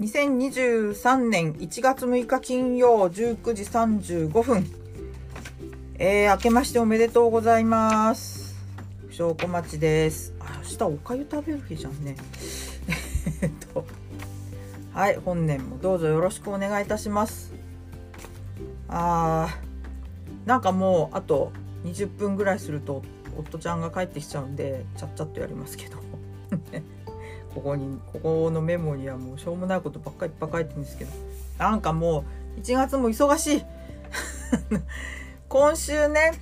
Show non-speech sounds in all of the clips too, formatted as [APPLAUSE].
2023年1月6日金曜19時35分。えー、明けましておめでとうございます。証拠町です。あ、明日おかゆ食べる日じゃんね。[LAUGHS] えっと、はい、本年もどうぞよろしくお願いいたします。あー、なんかもうあと20分ぐらいすると夫ちゃんが帰ってきちゃうんで、ちゃっちゃっとやりますけど。[LAUGHS] ここにここのメモにはもうしょうもないことばっかりいっぱい書いてるんですけど。なんかもう1月も忙しい。[LAUGHS] 今週ね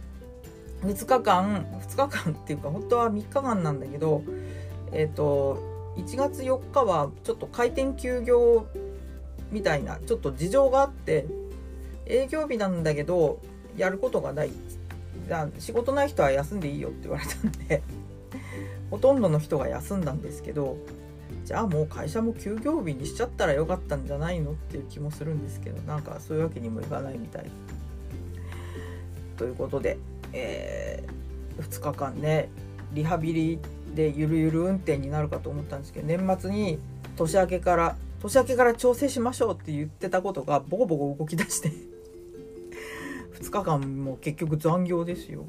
2日間2日間っていうか本当は3日間なんだけどえっ、と1月4日はちょっと開店休業みたいなちょっと事情があって営業日なんだけどやることがない。仕事ない人は休んでいいよって言われたんでほとんどの人が休んだんですけどじゃあもう会社も休業日にしちゃったらよかったんじゃないのっていう気もするんですけどなんかそういうわけにもいかないみたい。ということで、えー、2日間ねリハビリでゆるゆる運転になるかと思ったんですけど年末に年明けから年明けから調整しましょうって言ってたことがボコボコ動き出して2日間も結局残業ですよも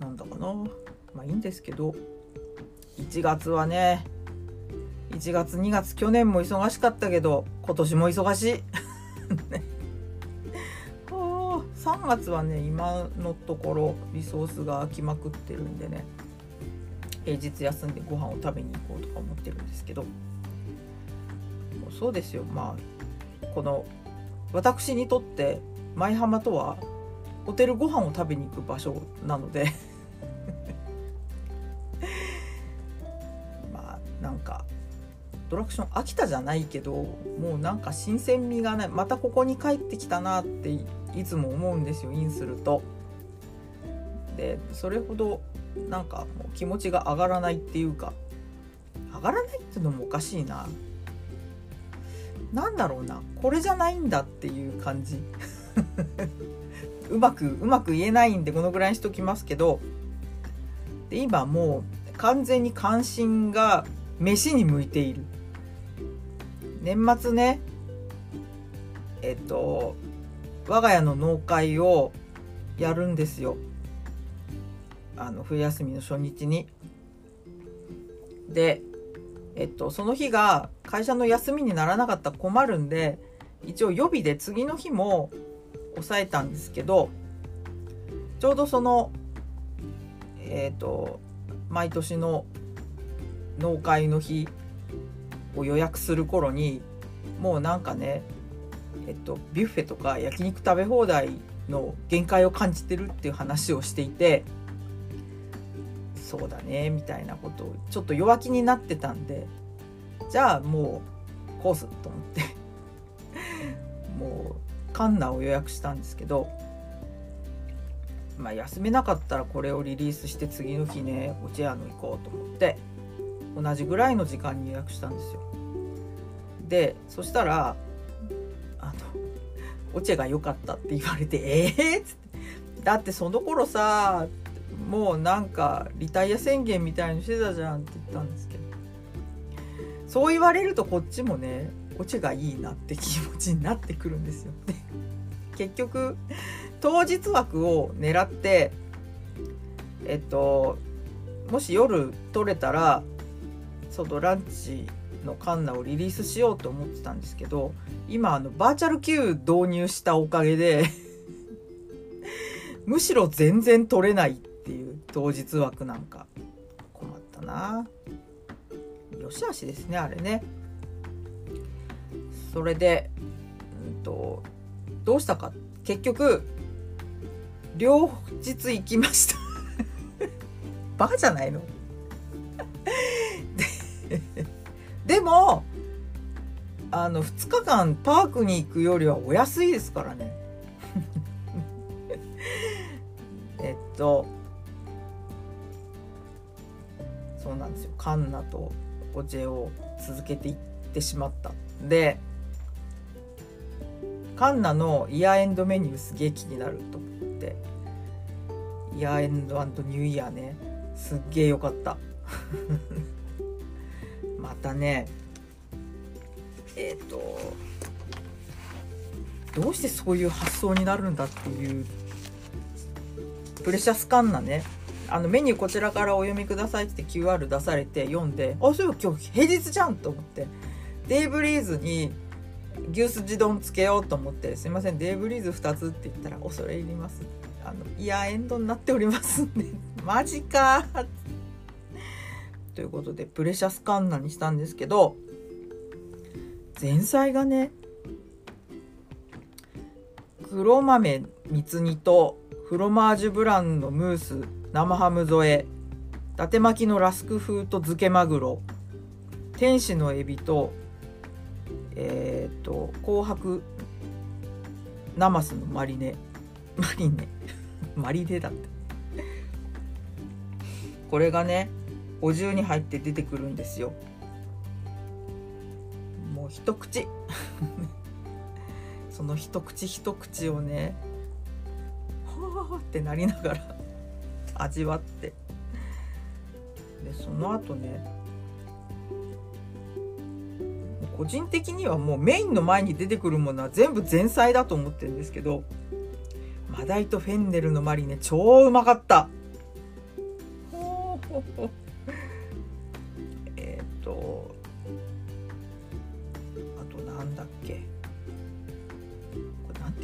うなんだかなまあいいんですけど1月はね1月2月去年も忙しかったけど今年も忙しい。[LAUGHS] 3月はね今のところリソースが空きまくってるんでね平日休んでご飯を食べに行こうとか思ってるんですけど。そうですよ。まあこの私にとって舞浜とはホテルご飯を食べに行く場所なので。トラクション飽きたじゃないけどもうなんか新鮮味がない。またここに帰ってきたなっていつも思うんですよインすると。でそれほどなんかもう気持ちが上がらないっていうか。上がらないっていうのもおかしいな。なんだろうな。これじゃないんだっていう感じ。[LAUGHS] うまくうまく言えないんでこのぐらいにしときますけど。で今もう完全に関心が飯に向いている。年末ねえっと我が家の農会をやるんですよあの冬休みの初日に。でえっとその日が会社の休みにならなかったら困るんで一応予備で次の日も抑えたんですけどちょうどそのえっと毎年の農会の日を予約する頃にもうなんかねえっとビュッフェとか焼肉食べ放題の限界を感じてるっていう話をしていてそうだねみたいなことをちょっと弱気になってたんでじゃあもうコースと思って [LAUGHS] もうカンナを予約したんですけどまあ休めなかったらこれをリリースして次の日ねお茶屋の行こうと思って同じぐらいの時間に予約したんですよ。でそしたらあの「オチェが良かった」って言われて「ええー!」っつって「だってその頃さもうなんかリタイア宣言みたいにしてたじゃん」って言ったんですけどそう言われるとこっちもねオチェがいいなって気持ちになってくるんですよ。で結局当日枠を狙ってえっともし夜取れたらそのランチのカンナをリリースしようと思ってたんですけど今あのバーチャル Q 導入したおかげで [LAUGHS] むしろ全然取れないっていう当日枠なんか困ったな。よしあしですねあれね。それで、うんと、どうしたか。結局両日行きました。[LAUGHS] バカじゃないの？もあの2日間パークに行くよりはお安いですからね。[LAUGHS] えっとそうなんですよ。カンナとオジェを続けていってしまったでカンナのイヤーエンドメニューすげえ気になると思ってイヤーエンドニューイヤーねすっげえよかった。たね。えっ、とどうしてそういう発想になるんだっていうプレシャスカンナね。あのメニューこちらからお読みくださいって QR 出されて読んであそういえば今日平日じゃんと思って。デイブリーズに牛すじ丼つけようと思って「すいませんデイブリーズ2つ」って言ったら「恐れ入ります」あの「いやエンドになっておりますんで。マジか」って。ということでプレシャスカンナにしたんですけど前菜がね黒豆みつ煮とフロマージュブランのムース生ハム添え伊達巻きのラスク風と漬けマグロ天使のエビとえっ、と紅白ナマスのマリネ。マリネ。[LAUGHS] マリネだって。これがねお重に入って出てくるんですよ。もう一口。[LAUGHS] その一口一口をねはあってなりながら [LAUGHS] 味わって。でその後ね個人的にはもうメインの前に出てくるものは全部前菜だと思ってるんですけどマダイとフェンネルのマリネ超うまかった。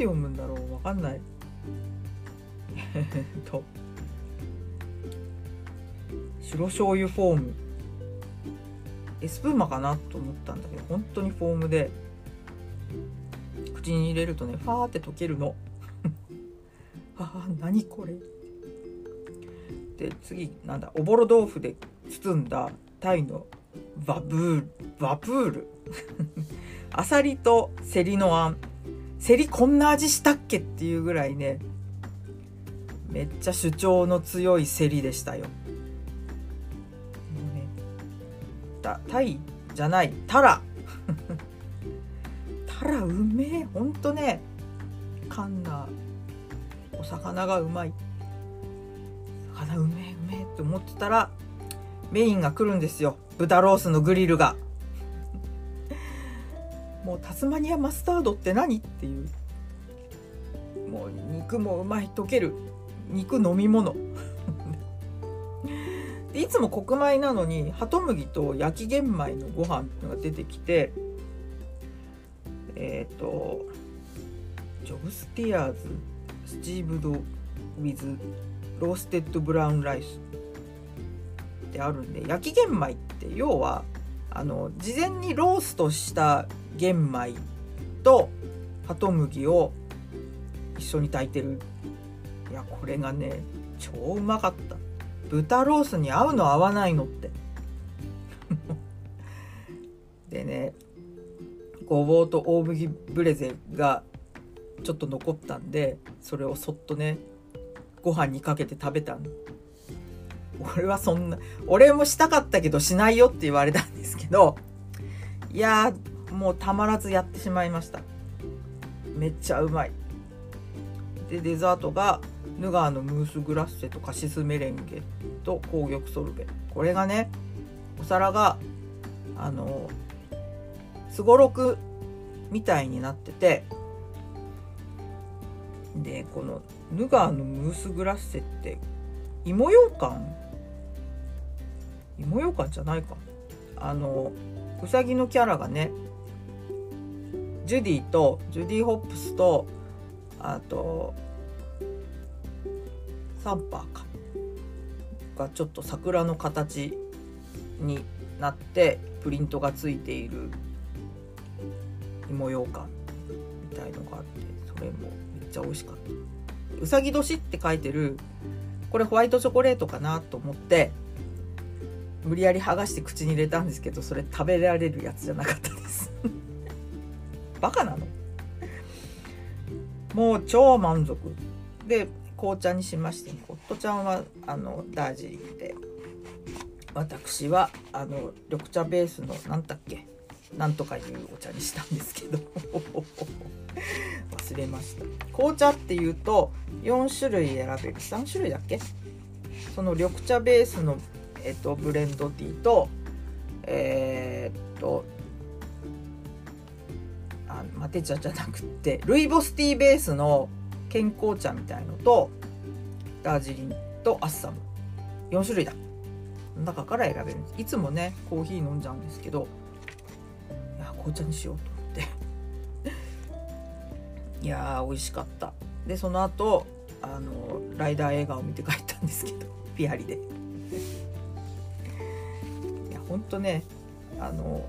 て読むんだろうわかんない。[LAUGHS] と。白醤油フォーム。エスプーマかなと思ったんだけど本当にフォームで。口に入れるとねファーって溶けるの。[LAUGHS] ああ何これ。で次なんだおぼろ豆腐で包んだタイのバブールバブールあさりとセリのあん。セリこんな味したっけ？っていうぐらいねめっちゃ主張の強いセリでしたよ。たタイじゃないタラ。[LAUGHS] タラうめえ。ほんとねカンナお魚がうまい。魚うめえうめえって思ってたらメインが来るんですよ。豚ロースのグリルが。もうタスマニアマスタードって何？っていう。もう肉もうまい溶ける。肉飲み物。いつも黒米なのにハトムギと焼き玄米のご飯っていうのが出てきてえっ、ー、とジョブスティアーズスチーブドウィズローステッドブラウンライスってあるんで焼き玄米って要はあの事前にローストした玄米とハトムギを一緒に炊いてる。いやこれがね超うまかった。豚ロースに合うの合わないのって。[LAUGHS] でねごぼうと大麦ブレゼがちょっと残ったんでそれをそっとねご飯にかけて食べたの。俺はそんな俺もしたかったけどしないよって言われたんですけどいやもうたまらずやってしまいました。めっちゃうまい。でデザートがヌガーのムースグラッセとカシスメレンゲと紅玉ソルベ。これがねお皿があのすごろくみたいになっててでこのヌガーのムースグラッセって芋ようかん芋ようかんじゃないか。あのうさぎのキャラがねジュディとジュディ・ホップスとあとサンパーか。がちょっと桜の形になってプリントがついている芋ようかんみたいのがあってそれもめっちゃ美味しかった。うさぎ年って書いてるこれホワイトチョコレートかなと思って無理やり剥がして口に入れたんですけどそれ食べられるやつじゃなかったです。バカなの。もう超満足。で紅茶にしまして夫ちゃんはあのダージリンで私はあの緑茶ベースの何だっけ。なんとかいうお茶にしたんですけど。忘れました。紅茶っていうと4種類選べる。3種類だっけ。その緑茶ベースの、えっと、ブレンドティーとえー、っとあマテ茶じゃなくてルイボスティーベースの健康茶みたいのとダージリンとアッサム。4種類だ。中から選べる。んですいつもねコーヒー飲んじゃうんですけどいや紅茶にしようと思って。[LAUGHS] いやー美味しかった。でその後あのライダー映画を見て帰ったんですけどピアリで。ほんとねあの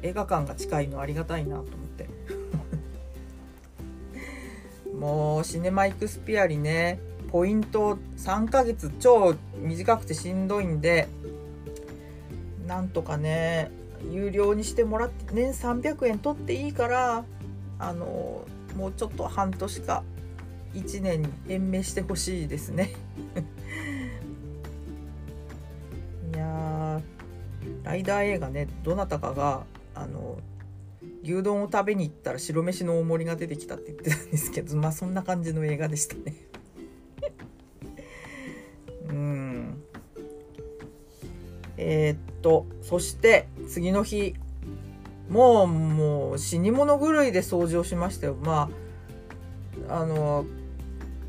映画館が近いのありがたいなと思って。[LAUGHS] もうシネマイクスピアリねポイント3ヶ月超短くてしんどいんでなんとかね有料にしてもらって年300円取っていいからあのもうちょっと半年か1年に延命してほしいですね。[LAUGHS] ライダー映画ねどなたかがあの牛丼を食べに行ったら白飯の大盛りが出てきたって言ってたんですけど [LAUGHS] まあそんな感じの映画でしたね。[LAUGHS] うん。えー、っとそして次の日もうもう死に物狂いで掃除をしましたよ。まああの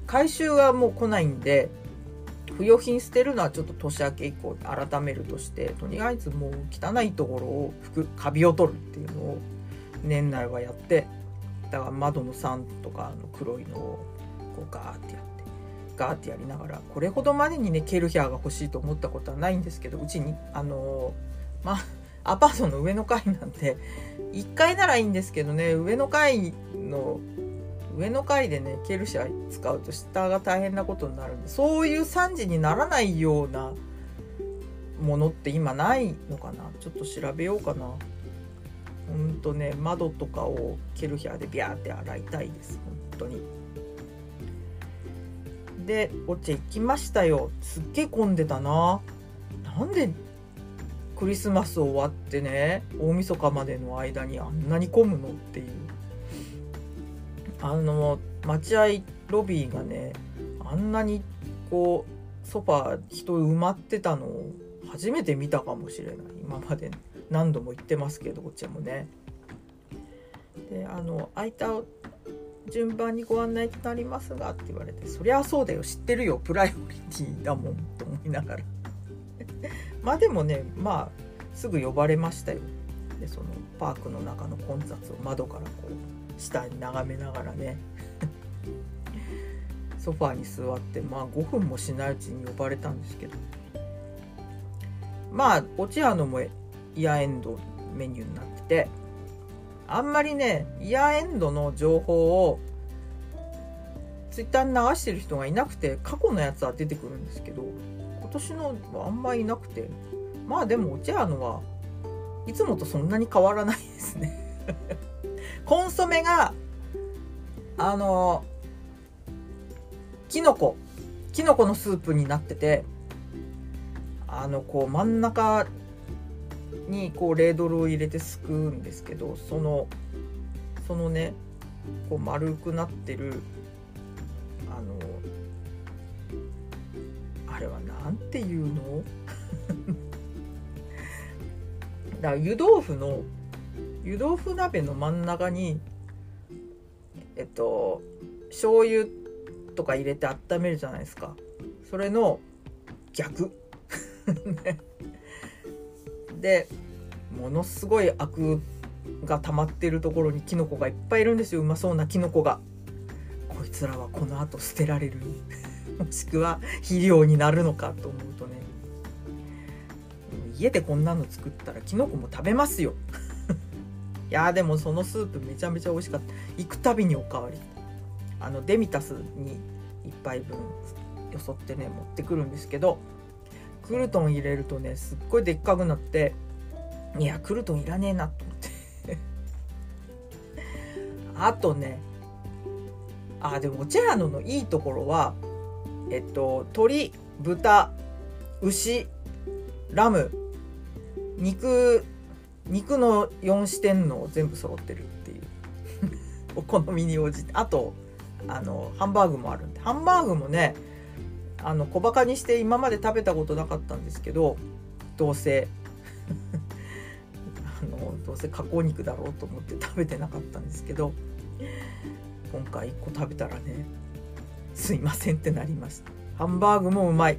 回収はもう来ないんで不用品捨てるのはちょっと年明け以降改めるとしてとりあえずもう汚いところを拭くカビを取るっていうのを年内はやってだから窓の3とかの黒いのをこうガーってやってガーってやりながらこれほどまでにねケルヒャーが欲しいと思ったことはないんですけどうちにあのまあアパートの上の階なんて1階ならいいんですけどね上の階の上の階でねケルシャ使うと下が大変なことになるんでそういう惨事にならないようなものって今ないのかな。ちょっと調べようかな。ほんとね窓とかをケルヒャーでビャーって洗いたいです本当に。でお茶行きましたよ。すっげえ混んでたな。なんでクリスマス終わってね大晦日までの間にあんなに混むのっていう。あの待合ロビーがねあんなにこうソファー人埋まってたのを初めて見たかもしれない。今まで何度も言ってますけどこっちもね。であの空いた順番にご案内となりますがって言われてそりゃそうだよ知ってるよプライオリティだもんと思いながら。[LAUGHS] まあでもねまあすぐ呼ばれましたよ。でそのパークの中の混雑を窓からこう下に眺めながらね。[LAUGHS] ソファーに座ってまあ5分もしないうちに呼ばれたんですけど。まあお茶のもイヤーエンドメニューになっててあんまりねイヤーエンドの情報をツイッターに流してる人がいなくて過去のやつは出てくるんですけど今年のはあんまりいなくて。まあでもお茶のはいつもとそんなに変わらないですね。コンソメがあのきのこきのこのスープになっててあのこう真ん中にこうレードルを入れてすくうんですけどそのそのねこう丸くなってるあのあれは何ていうの [LAUGHS] だから湯豆腐の湯豆腐鍋の真ん中にえっと醤油とか入れて温めるじゃないですか。それの逆。[LAUGHS] でものすごいアクが溜まってるところにキノコがいっぱいいるんですよ。うまそうなキノコが。こいつらはこのあと捨てられる。[LAUGHS] もしくは肥料になるのかと思うとね。家でこんなの作ったらキノコも食べますよ。いやでもそのスープめちゃめちゃ美味しかった。行くたびにおかわり。あのデミタスに1杯分よそってね持ってくるんですけどクルトン入れるとねすっごいでっかくなっていやクルトンいらねえなと思って。[LAUGHS] あとねあでもお茶屋ののいいところはえっと鶏豚牛ラム肉肉の4四点の全部揃ってるっていう。[LAUGHS] お好みに応じて。あとあのハンバーグもあるんで。ハンバーグもねあの小バカにして今まで食べたことなかったんですけどどうせ。[LAUGHS] あのどうせ加工肉だろうと思って食べてなかったんですけど今回1個食べたらねすいませんってなりました。ハンバーグもうまい、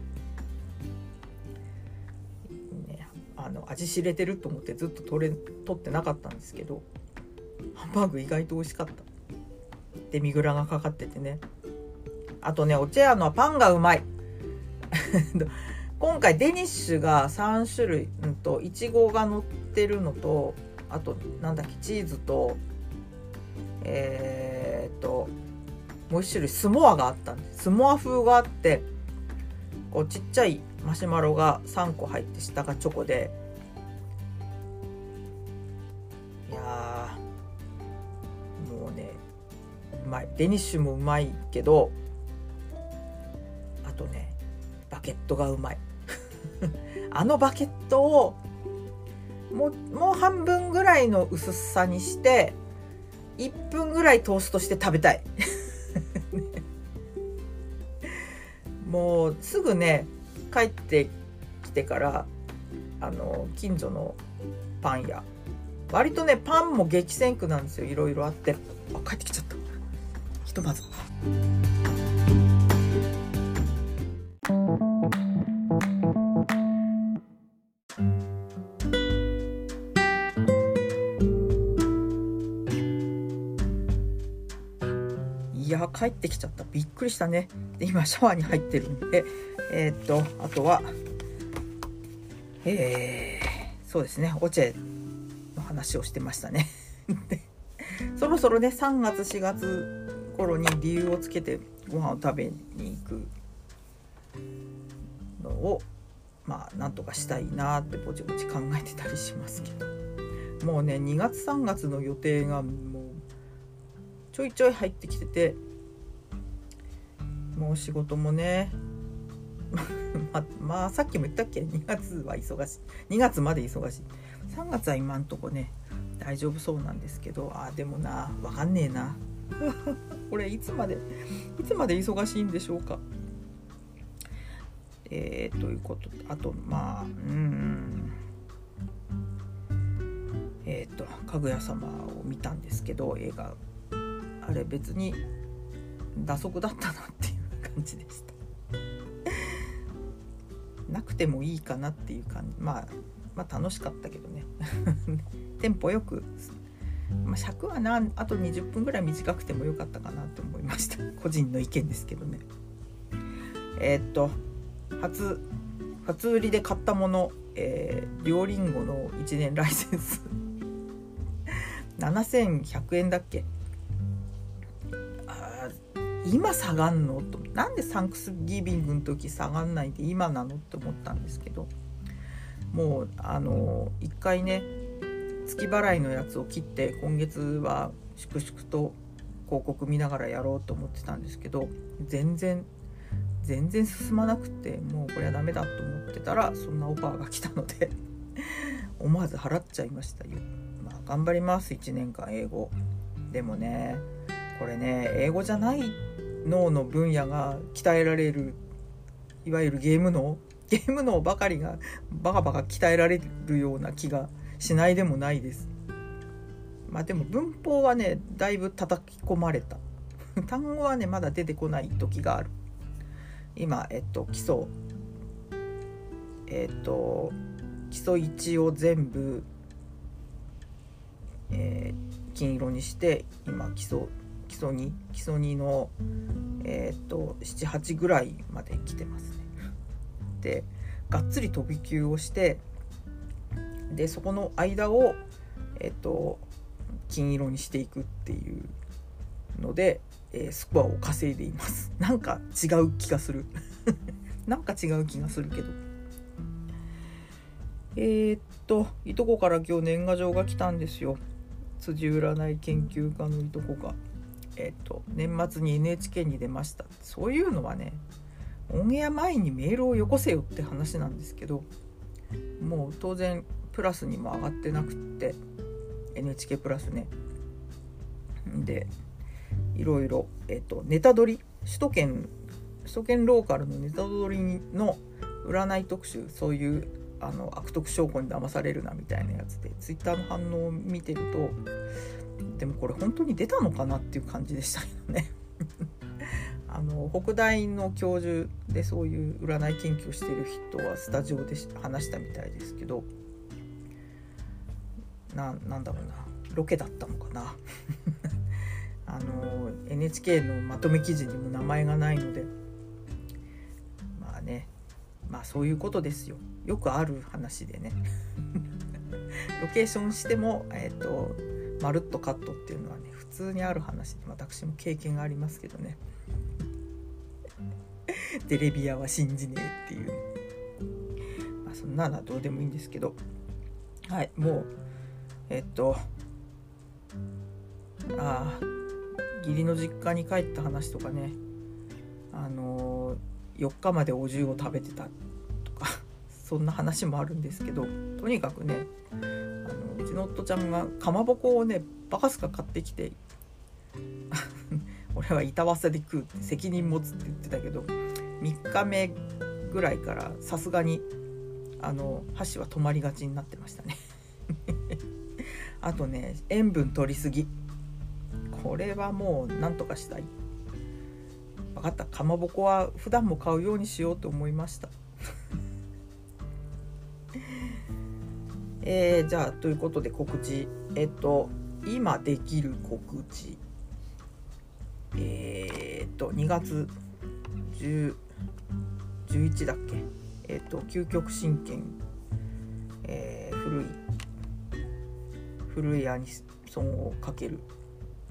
の味知れてると思ってずっと取れ取ってなかったんですけどハンバーグ意外と美味しかった。デミグラがかかっててね。あとねお茶屋のパンがうまい。[LAUGHS] 今回デニッシュが3種類、うんと、いちごが乗ってるのとあとなんだっけチーズとえー、っともう一種類スモアがあったんです。スモア風があってこうちっちゃいマシュマロが3個入って下がチョコでデニッシュもうまいけどあとねバケットがうまい。[LAUGHS] あのバケットをもうもう半分ぐらいの薄さにして1分ぐらいトーストして食べたい。[LAUGHS] もうすぐね帰ってきてからあの近所のパン屋。割とねパンも激戦区なんですよ。いろいろあって。あ帰ってきちゃった。ひとまず。いや帰ってきちゃった。びっくりしたね。で今シャワーに入ってるんで。えー、っとあとはえー、そうですね。オチェの話をしてましたね。[LAUGHS] そろそろね3月4月頃に理由をつけてご飯を食べに行くのをまあなんとかしたいなってぼちぼち考えてたりしますけど。もうね2月3月の予定がもうちょいちょい入ってきててもう仕事もね [LAUGHS] ままあさっきも言ったっけ？2月は忙しい。2月まで忙しい。3月は今んとこね大丈夫そうなんですけどあでもな分かんねえなこれいつまでいつまで忙しいんでしょうか？えー、ということあとまあうん。えっ、ー、と「かぐや様」を見たんですけど映画。あれ別に打足だったなっていう感じでした。[LAUGHS] なくてもいいかなっていう感じ。まあまあ楽しかったけどね [LAUGHS] テンポよく、まあ、尺はなあと20分ぐらい短くてもよかったかなって思いました。[LAUGHS] 個人の意見ですけどね。えー、っと初初売りで買ったもの、えー、両リンゴの1年ライセンス。[LAUGHS] 7100円だっけ？今下がんの？となんでサンクスギビングの時下がんないで今なの？って思ったんですけどもうあの一回ね月払いのやつを切って今月は粛々と広告見ながらやろうと思ってたんですけど全然全然進まなくてもうこれはダメだと思ってたらそんなオファーが来たので思わず払っちゃいましたよ。まあ、頑張ります1年間英語でもねこれね英語じゃない脳の分野が鍛えられるいわゆるゲーム脳ゲーム脳ばかりがバカバカ鍛えられるような気がしないでもないです。まあでも文法はねだいぶ叩き込まれた [LAUGHS] 単語はねまだ出てこない時がある今えっと基礎えっと基礎1を全部、えー、金色にして今基礎基礎2基礎2のえっ、と78ぐらいまで来てますね。でがっつり飛び級をしてでそこの間をえっ、と金色にしていくっていうので、えー、スコアを稼いでいます。[LAUGHS] なんか違う気がする。[LAUGHS] なんか違う気がするけど。えー、っといとこから今日年賀状が来たんですよ。辻占い研究家のいとこが。えっ、と年末に NHK に出ました。そういうのはねオンエア前にメールをよこせよって話なんですけどもう当然プラスにも上がってなくって NHK プラスね。でいろいろ、えっと、ネタ取り首都圏首都圏ローカルのネタ取りの占い特集そういうあの悪徳証拠に騙されるなみたいなやつでツイッターの反応を見てるとでもこれ本当に出たのかなっていう感じでしたけどね。[LAUGHS] あの北大の教授でそういう占い研究をしてる人はスタジオで話したみたいですけどななんだろうな。ロケだったのかな。[LAUGHS] あの NHK のまとめ記事にも名前がないので。まあね。まあそういうことですよ。よくある話でね。[LAUGHS] ロケーションしてもえっ、ー、とまるっとカットっていうのはね普通にある話で私も経験がありますけどね。[LAUGHS] テレビ屋は信じねえっていう、まあ、そんなのはどうでもいいんですけど。はいもうえっとああ義理の実家に帰った話とかね。あの4日までお重を食べてたとか [LAUGHS] そんな話もあるんですけどとにかくねあのうちの夫ちゃんがかまぼこをねバカすか買ってきて [LAUGHS] 俺は板わさで食うって責任持つって言ってたけど3日目ぐらいからさすがにあの箸は止まりがちになってましたね。あとね塩分取りすぎ。これはもう何とかしたい。分かった。かまぼこは普段も買うようにしようと思いました。[LAUGHS] えー、じゃあということで告知。えっと今できる告知。えー、っと2月10 11だっけ？えっと究極神剣、えー、古い古いアニソンをかける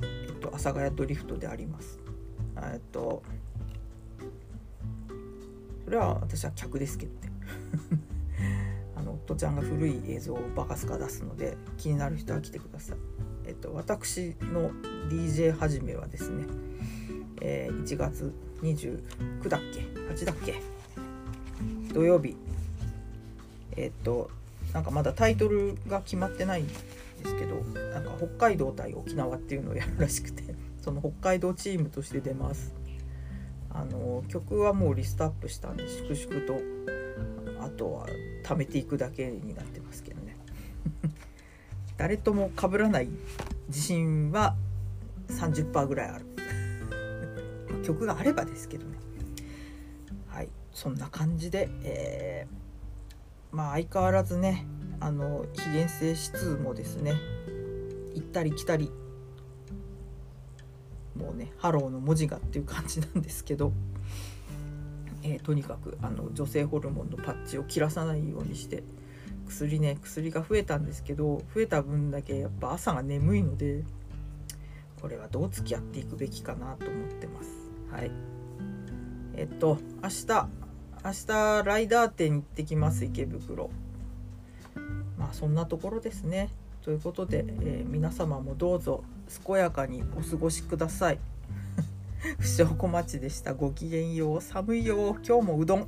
えっと、阿佐ヶ谷ドリフトであります。えっとそれは私は客ですけどね [LAUGHS] あの夫ちゃんが古い映像をバカスカ出すので気になる人は来てください。えっと私の DJ 始めはですね、えー、1月29だっけ？8だっけ？土曜日えっとなんかまだタイトルが決まってないですけどなんか北海道対沖縄っていうのをやるらしくて [LAUGHS] その北海道チームとして出ます。あの曲はもうリストアップしたんで粛々とあとは貯めていくだけになってますけどね。[LAUGHS] 誰とも被らない自信は30%ぐらいある。[LAUGHS] 曲があればですけどね。はいそんな感じで、えー、まあ相変わらずねあの非現性指数もですね行ったり来たりもうねハローの文字がっていう感じなんですけど、えー、とにかくあの女性ホルモンのパッチを切らさないようにして薬ね薬が増えたんですけど増えた分だけやっぱ朝が眠いのでこれはどう付き合っていくべきかなと思ってます。はい。えっと明日明日ライダー店に行ってきます池袋。まあそんなところですね。ということで、えー、皆様もどうぞ健やかにお過ごしください。[LAUGHS] 不祥小町でした。ごきげんよう。寒いよ。今日もうどん。